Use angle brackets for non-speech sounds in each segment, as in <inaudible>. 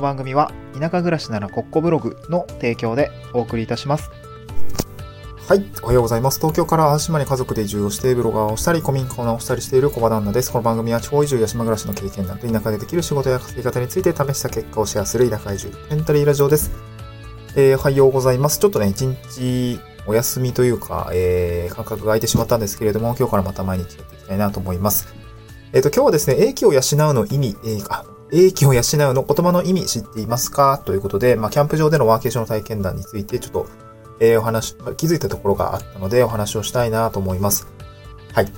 の番組は田舎暮らしならコッコブログの提供でお送りいたします。はい。おはようございます。東京から淡島に家族で移住をして、ブロガーをしたり、古民家を直したりしている小場旦那です。この番組は地方移住や島暮らしの経験談と田舎でできる仕事や稼ぎ方について試した結果をシェアする田舎移住エンタリーラジオです。えー、おはようございます。ちょっとね、一日お休みというか、えー、間隔が空いてしまったんですけれども、今日からまた毎日やっていきたいなと思います。えっ、と、今日はですね、英気を養うの意味、えー、あ、英気を養うの言葉の意味知っていますか？ということで、まあ、キャンプ場でのワーケーションの体験談について、ちょっと、えーお話、気づいたところがあったので、お話をしたいなと思います。はい。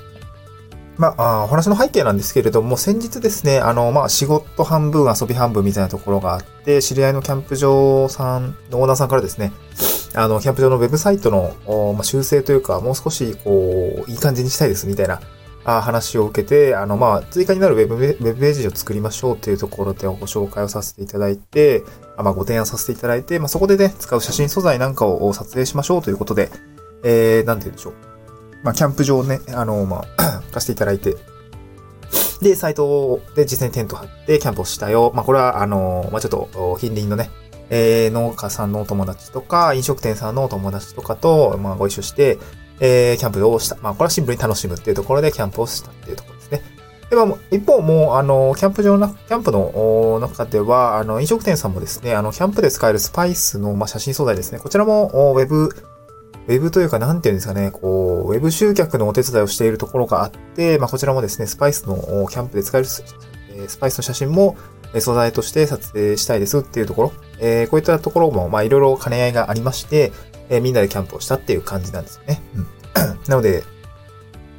まあ、お話の背景なんですけれども、先日ですね、あの、まあ、仕事半分、遊び半分みたいなところがあって、知り合いのキャンプ場さんのオーナーさんからですね、あの、キャンプ場のウェブサイトの、まあ、修正というか、もう少し、こう、いい感じにしたいです、みたいな、話を受けて、あの、まあ、追加になるウェブウェブページを作りましょうというところでご紹介をさせていただいて、あまあ、ご提案させていただいて、まあ、そこでね、使う写真素材なんかを撮影しましょうということで、えー、なんて言うんでしょう。まあ、キャンプ場をね、あの、まあ、<clears throat> 貸していただいて、で、サイトで実際にテント張ってキャンプをしたよ。まあ、これは、あの、まあ、ちょっと、近隣のね、えー、農家さんのお友達とか、飲食店さんのお友達とかと、まあ、ご一緒して、えー、キャンプをした。まあ、これはシンプルに楽しむっていうところでキャンプをしたっていうところですね。で、まあ、一方もう、あの、キャンプ場の、キャンプの中では、あの、飲食店さんもですね、あの、キャンプで使えるスパイスの、まあ、写真素材ですね。こちらも、ウェブ、ウェブというか、なんていうんですかね、こう、ウェブ集客のお手伝いをしているところがあって、まあ、こちらもですね、スパイスの、キャンプで使えるス、パイスの写真も、素材として撮影したいですっていうところ、えーこういったところも、まあ、いろいろ兼ね合いがありまして、えーみんなでキャンプをしたっていう感じなんですよね。うん。<clears throat> なので、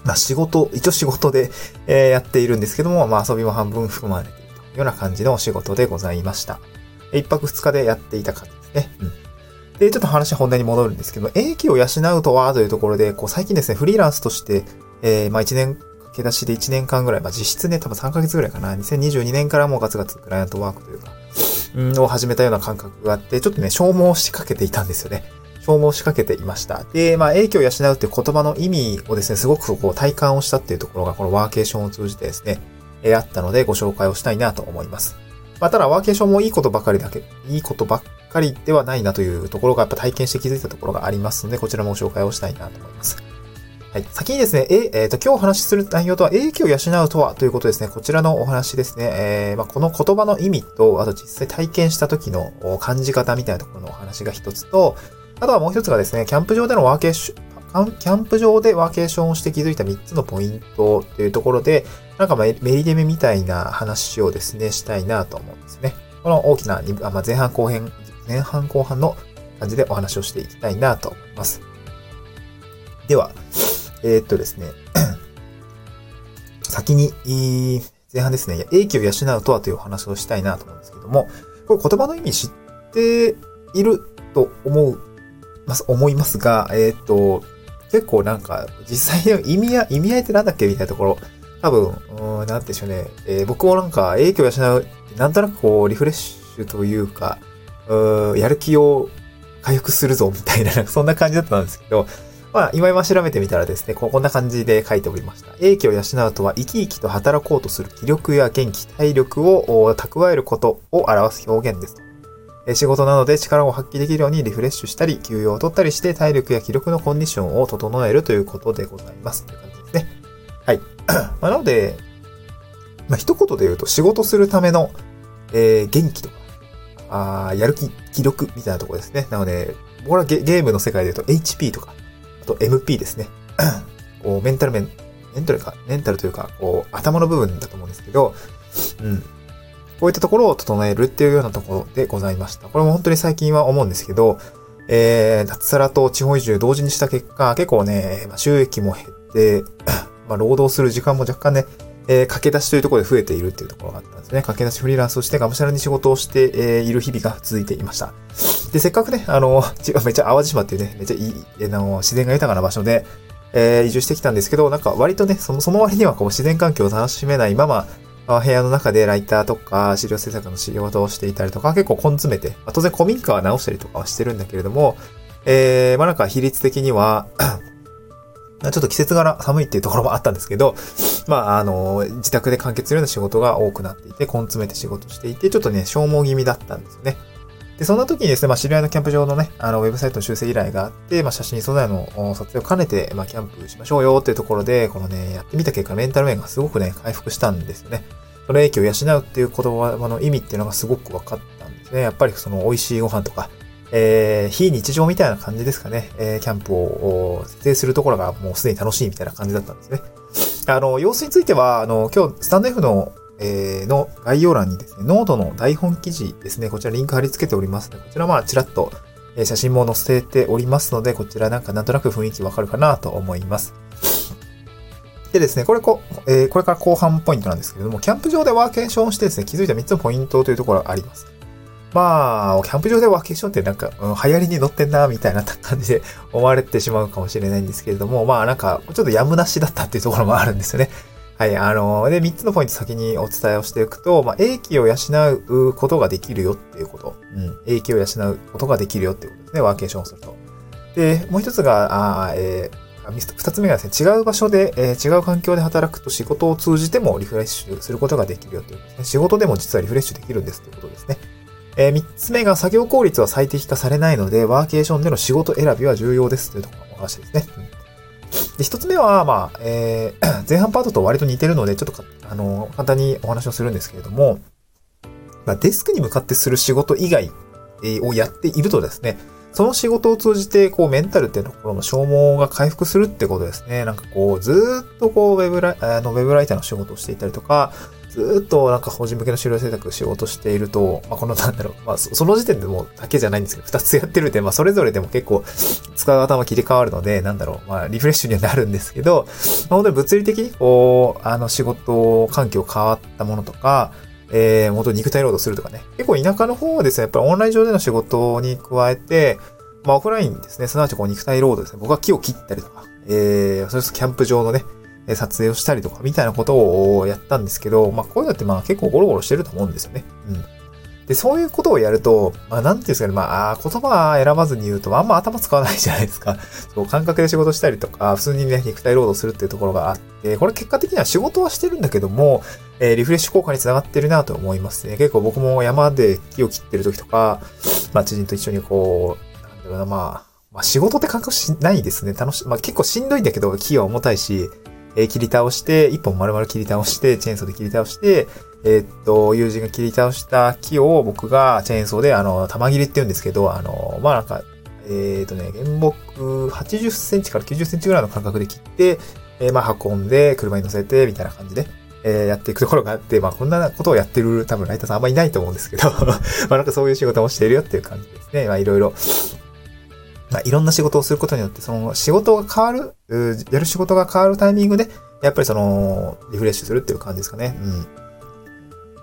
まあ、仕事、一応仕事で、えーやっているんですけども、まあ、遊びも半分含まれているというような感じのお仕事でございました。え一泊二日でやっていた感じですね。うん。で、ちょっと話本題に戻るんですけど、英気を養うとはというところで、こう、最近ですね、フリーランスとして、えーまあ、1年、駆け出しで1年間ぐらい、まあ、実質ね、多分3ヶ月ぐらいかな、2022年からもうガツガツクライアントワークというか、うん、を始めたような感覚があって、ちょっとね、消耗しかけていたんですよね。消耗しかけていました。で、まあ、影響を養うっていう言葉の意味をですね、すごくこう体感をしたっていうところが、このワーケーションを通じてですね、えーあったのでご紹介をしたいなと思います。まあ、ただ、ワーケーションもいいことばかりだけ、いいことばっかりではないなというところが、やっぱ体験して気づいたところがありますので、こちらもご紹介をしたいなと思います。はい。先にですね、え、えーと、今日お話しする内容とは、影響を養うとはということですね。こちらのお話ですね。えー、まあ、この言葉の意味と、あと実際体験した時の感じ方みたいなところのお話が一つと、あとはもう一つがですね、キャンプ場でのワーケーション、キャンプ場でワーケーションをして気づいた3つのポイントというところで、なんかメリデメみたいな話をですね、したいなと思うんですね。この大きな、まあ、前半後編、前半後半の感じでお話をしていきたいなと思います。では、えーっとですね、<clears throat> 先に、前半ですね、英気を養うとはというお話をしたいなと思うんですけども、これ言葉の意味知っていると思う、ます、思いますが、えーっと、結構なんか、実際の意味や、意味合いってなんだっけみたいなところ、多分、うん、なんでしょうね、えー僕もなんか、英気を養う、なんとなくこう、リフレッシュというか、うんやる気を回復するぞ、みたいな、そんな感じだったんですけど、まあ、今今調べてみたらですね、こんな感じで書いておりました。英気を養うとは、生き生きと働こうとする気力や元気、体力を蓄えることを表す表現です。えー仕事などで力を発揮できるようにリフレッシュしたり、休養を取ったりして体力や気力のコンディションを整えるということでございます。という感じですね。はい。<clears throat> まあ、なので、まあ、一言で言うと、仕事するための、えー元気とか、あーやる気、気力みたいなところですね。なので、僕らゲゲームの世界で言うと HP とか、あと MP ですね。<clears throat> こう、メンタル面、メンタルか、メンタルというか、こう、頭の部分だと思うんですけど、うん。こういったところを整えるっていうようなところでございました。これも本当に最近は思うんですけど、えー、脱サラと地方移住同時にした結果、結構ね、収益も減って、<coughs> まあ、労働する時間も若干ね、えー駆け出しというところで増えているっていうところがあったんですね。駆け出しフリーランスをしてがむしゃらに仕事をして、えーいる日々が続いていました。で、せっかくね、あの、<laughs> めっちゃ淡路島っていうね、めっちゃいい、あの、自然が豊かな場所で、えー移住してきたんですけど、なんか割とね、その、その割にはこう自然環境を楽しめないまま、部屋の中でライターとか資料制作の仕事をしていたりとか、結構根詰めて、ま当然古民家は直したりとかはしてるんだけれども、えー、まあなんか比率的には、<clears throat> ちょっと季節柄寒いっていうところもあったんですけど、まあ、あの、自宅で完結するような仕事が多くなっていて、根詰めて仕事していて、ちょっとね、消耗気味だったんですよね。で、そんな時にですね、まあ、知り合いのキャンプ場のね、あの、ウェブサイトの修正依頼があって、まあ、写真素材の撮影を兼ねて、まあ、キャンプしましょうよっていうところで、このね、やってみた結果、メンタル面がすごくね、回復したんですよね。その英気を養うっていう言葉の意味っていうのがすごく分かったんですね。やっぱりその美味しいご飯とか、えー、非日常みたいな感じですかね。えー、キャンプを設営するところがもうすでに楽しいみたいな感じだったんですね。あの、様子については、あの、今日、スタンド F のえー、の概要欄にですね、ノートの台本記事ですね、こちらリンク貼り付けておりますので、こちらまあちらっと写真も載せておりますので、こちらなんかなんとなく雰囲気わかるかなと思います。でですね、これこ、えー、これから後半ポイントなんですけれども、キャンプ場でワーケーションしてですね、気づいた3つのポイントというところがあります。まあ、キャンプ場でワーケーションってなんか、うん、流行りに乗ってんな、みたいな感じで <laughs> 思われてしまうかもしれないんですけれども、まあなんか、ちょっとやむなしだったっていうところもあるんですよね。はい、あの、で、3つのポイント先にお伝えをしていくと、まあ、英気を養うことができるよっていうこと。うん。英気を養うことができるよっていうことですね。ワーケーションをすると。で、もう一つが、あえー、二つ目がですね、違う場所で、えー、違う環境で働くと仕事を通じてもリフレッシュすることができるよということですね。仕事でも実はリフレッシュできるんですということですね。えー、三つ目が作業効率は最適化されないので、ワーケーションでの仕事選びは重要ですというところのお話ですね。うんで、一つ目は、まあ、えー、<clears throat> 前半パートと割と似てるので、ちょっとあの、簡単にお話をするんですけれども、まあ、デスクに向かってする仕事以外をやっているとですね、その仕事を通じて、こう、メンタルっていうところの消耗が回復するってことですね。なんかこう、ずっとこう、ウェブライあのウェブライターの仕事をしていたりとか、ずっとなんか法人向けの資料制作仕事していると、まあ、このなんだろう、まあ、その時点でもうだけじゃないんですけど、二つやってるんで、まあ、それぞれでも結構使う頭切り替わるので、なんだろう、まあ、リフレッシュにはなるんですけど、まあ、本当に物理的にこう、あの、仕事環境変わったものとか、えー、元肉体労働するとかね。結構田舎の方はですね、やっぱりオンライン上での仕事に加えて、まあ、オフラインですね、すなわちこう肉体労働ですね。僕は木を切ったりとか、えー、それこそキャンプ場のね、撮影をしたりとか、みたいなことをやったんですけど、まあ、こういうのってまあ結構ゴロゴロしてると思うんですよね。うん。で、そういうことをやると、まあ、なんていうんですかね、まあ、言葉選ばずに言うと、あんま頭使わないじゃないですか。<laughs> そう、感覚で仕事したりとか、普通にね、肉体労働するっていうところがあって、これ結果的には仕事はしてるんだけども、えー、リフレッシュ効果につながってるなと思いますね。結構僕も山で木を切ってる時とか、まあ、知人と一緒にこう、なんだろうな、まあ、まあ、仕事って感覚しないですね。楽し、まあ、結構しんどいんだけど、木は重たいし、えー、切り倒して、一本丸々切り倒して、チェーンソーで切り倒して、えー、っと、友人が切り倒した木を僕がチェーンソーで、あの、玉切りって言うんですけど、あの、まあ、なんか、えー、っとね、原木80センチから90センチぐらいの間隔で切って、えー、まあ、運んで、車に乗せて、みたいな感じで、えー、やっていくところがあって、まあ、こんなことをやってる多分ライターさんあんまいないと思うんですけど <laughs> まあ、なんかそういう仕事もしているよっていう感じですね。まあ、いろいろ、いろんな仕事をすることによって、その仕事が変わる、やる仕事が変わるタイミングで、やっぱりその、リフレッシュするっていう感じですかね。うん。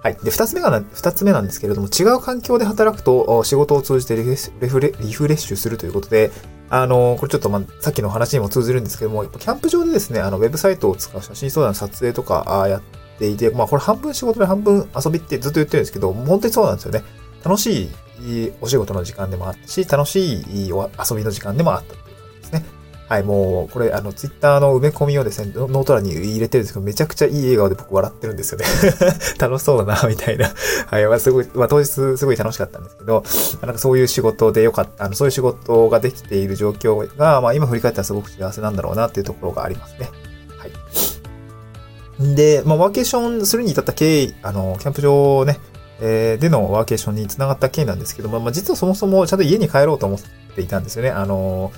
はい。で、二つ目が、二つ目なんですけれども、違う環境で働くと、仕事を通じてリフレリフレッシュするということで、あの、これちょっとまあ、さっきの話にも通じるんですけども、キャンプ場でですね、あの、ウェブサイトを使う写真素材の撮影とか、あやっていて、まあ、これ半分仕事で半分遊びってずっと言ってるんですけど、本当にそうなんですよね。楽しいお仕事の時間でもあったし、楽しい遊びの時間でもあったっていう感じですね。はい、もう、これ、あの、ツイッターの埋め込みをですね、ノート欄に入れてるんですけど、めちゃくちゃいい笑顔で僕笑ってるんですよね。<laughs> 楽しそうだな、みたいな。<laughs> はい、まあ、すごい、まあ、当日すごい楽しかったんですけど、なんかそういう仕事でよかった、あの、そういう仕事ができている状況が、まあ、今振り返ったらすごく幸せなんだろうなっていうところがありますね。はい。で、まあ、ワーケーションするに至った経緯、あの、キャンプ場をね、えー、でのワーケーションに繋がった経緯なんですけど、まあ、まあ、実はそもそもちゃんと家に帰ろうと思っていたんですよね。あの、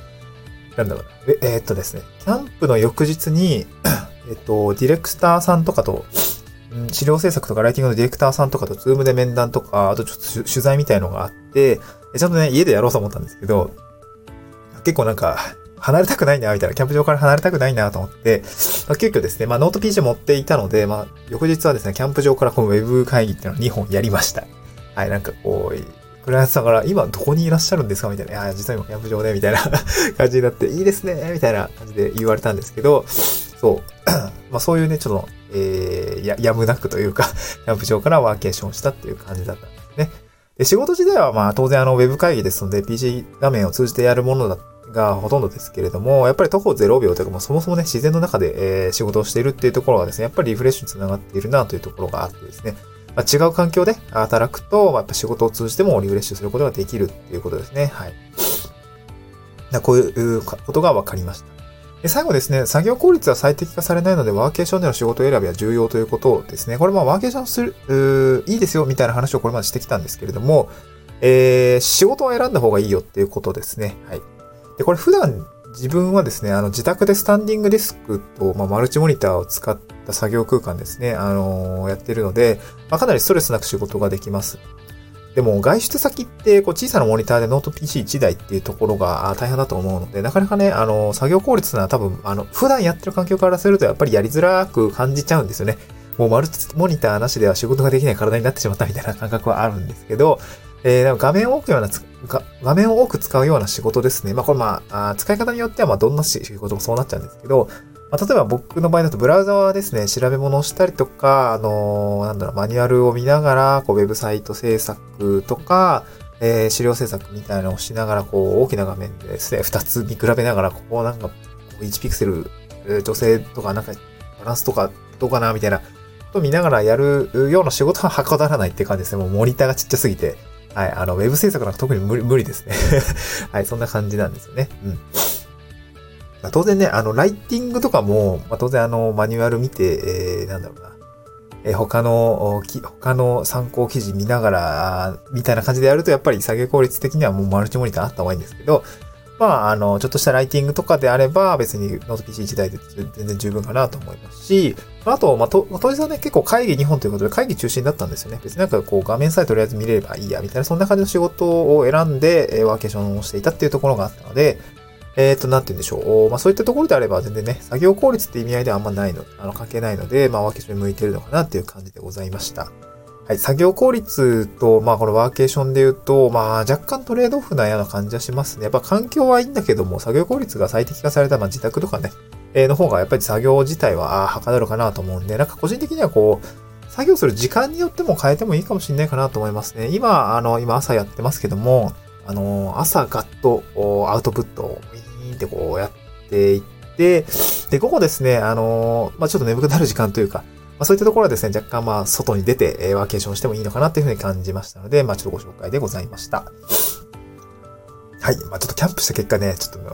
なんだろうえ、えー、っとですね、キャンプの翌日に、<coughs> えっと、ディレクターさんとかと、うん、資料制作とかライティングのディレクターさんとかと Zoom で面談とか、あとちょっと取材みたいのがあって、ちゃんとね、家でやろうと思ったんですけど、結構なんか、離れたくないな、みたいな、キャンプ場から離れたくないなと思って、まあ、急遽ですね、まあノート PC 持っていたので、まあ翌日はですね、キャンプ場からこのウェブ会議っていうのを2本やりました。はい、なんかこう、クライアントさんから、今どこにいらっしゃるんですか？みたいな。いや、実は今キャンプ場で、みたいな <laughs> 感じになって、いいですねみたいな感じで言われたんですけど、そう。<coughs> まあそういうね、ちょっと、えー、や、やむなくというか、<laughs> キャンプ場からワーケーションしたっていう感じだったんですね。で、仕事自体はまあ当然あのウェブ会議ですので PC 画面を通じてやるものだっがほとんどですけれども、やっぱり徒歩0秒というか、もうそもそもね、自然の中で、えー、仕事をしているっていうところがですね、やっぱりリフレッシュにつながっているなというところがあってですね、まあ、違う環境で働くと、まあ、やっぱ仕事を通じてもリフレッシュすることができるっていうことですね。はい。こういうことが分かりました。で最後ですね、作業効率は最適化されないので、ワーケーションでの仕事選びは重要ということですね。これもワーケーションする、いいですよみたいな話をこれまでしてきたんですけれども、えー、仕事を選んだ方がいいよっていうことですね。はい。で、これ普段自分はですね、あの自宅でスタンディングデスクと、まあ、マルチモニターを使った作業空間ですね、あのー、やってるので、まあ、かなりストレスなく仕事ができます。でも外出先ってこう小さなモニターでノート PC1 台っていうところが大変だと思うので、なかなかね、あの、作業効率な多分、あの、普段やってる環境からするとやっぱりやりづらく感じちゃうんですよね。もうマルチモニターなしでは仕事ができない体になってしまったみたいな感覚はあるんですけど、えー、画面を置くような画面を多く使うような仕事ですね。まあこれまあ、あ使い方によってはまあどんな仕事もそうなっちゃうんですけど、まあ、例えば僕の場合だとブラウザはですね、調べ物をしたりとか、あのー、なんだろう、マニュアルを見ながら、こう、ウェブサイト制作とか、えー、資料制作みたいなのをしながら、こう、大きな画面でですね、二つ見比べながら、ここなんか、1ピクセル、女性とか、なんか、バランスとか、どうかな、みたいな、と見ながらやるような仕事ははかどらないって感じですね。もうモニターがちっちゃすぎて。はい、あの、ウェブ制作なんか特に無理無理ですね。<laughs> はい、そんな感じなんですよね。うん。ま、当然ね、あの、ライティングとかも、まあ、当然あの、マニュアル見て、えー、なんだろうな。えー、他の、他の参考記事見ながら、みたいな感じでやると、やっぱり作業効率的にはもうマルチモニターあった方がいいんですけど、まあ、あの、ちょっとしたライティングとかであれば、別にノート PC1 台で全然十分かなと思いますし、あと、まあ、と、当日はね、結構会議2本ということで会議中心だったんですよね。別になんかこう画面さえとりあえず見れればいいや、みたいな、そんな感じの仕事を選んで、え、ワーケーションをしていたっていうところがあったので、えっ、ー、と、なんて言うんでしょう。まあ、そういったところであれば全然ね、作業効率って意味合いではあんまないの、あの、関係ないので、まあ、ワーケーションに向いてるのかなっていう感じでございました。はい、作業効率と、まあ、このワーケーションで言うと、まあ、若干トレードオフなような感じはしますね。やっぱ環境はいいんだけども、作業効率が最適化された、まあ、自宅とかね、えー、の方がやっぱり作業自体は、あはかどるかなと思うんで、なんか個人的にはこう、作業する時間によっても変えてもいいかもしれないかなと思いますね。今、あの、今朝やってますけども、あの、朝ガッとアウトプットをウィーンってこうやっていって、で、午後ですね、あの、まあ、ちょっと眠くなる時間というか、ま、そういったところはですね、若干まあ、外に出て、え、ワーケーションしてもいいのかなっていうふうに感じましたので、まあ、ちょっとご紹介でございました。はい。まあ、ちょっとキャンプした結果ね、ちょっ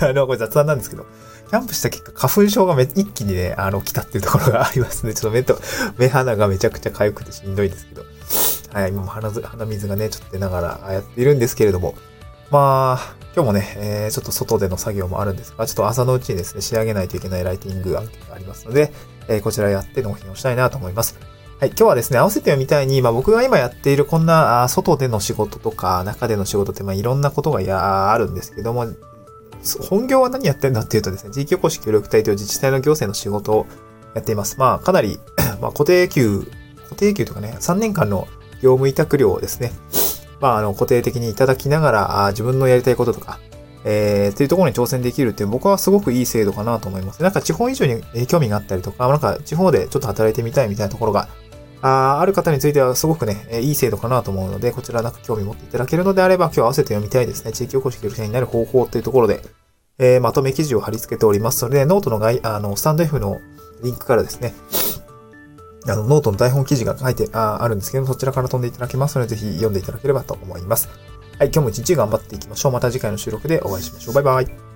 と、<laughs> あの、これ雑談なんですけど、キャンプした結果、花粉症がめ一気にね、あの、来たっていうところがありますね。ちょっと目と、目鼻がめちゃくちゃ痒くてしんどいですけど、はい、今も鼻鼻水がね、ちょっと出ながらやっているんですけれども、まあ、今日もね、えー、ちょっと外での作業もあるんですが、ちょっと朝のうちにですね、仕上げないといけないライティング案件がありますので、え、こちらやって納品をしたいなと思います。はい、今日はですね、合わせてみたいに、まあ僕が今やっているこんな、外での仕事とか、中での仕事って、まあいろんなことがや、あるんですけども、本業は何やってるんだっていうとですね、地域おこし協力隊という自治体の行政の仕事をやっています。まあかなりまあ固定給、固定給とかね、3年間の業務委託料をですね、まあ、あの、固定的にいただきながら、自分のやりたいこととか、えー、っていうところに挑戦できるっていう僕はすごくいい制度かなと思います。なんか地方以上に興味があったりとか、なんか地方でちょっと働いてみたいみたいなところが、あある方についてはすごくね、いい制度かなと思うので、こちらなんか興味持っていただけるのであれば、今日合わせて読みたいですね。地域おこし協力者になる方法っていうところで、えー、まとめ記事を貼り付けておりますので、ノートの外、あの、スタンド F のリンクからですね、あの、ノートの台本記事が書いてああるんですけどそちらから飛んでいただけますので、ぜひ読んでいただければと思います。はい、今日も一日頑張っていきましょう。また次回の収録でお会いしましょう。バイバイ。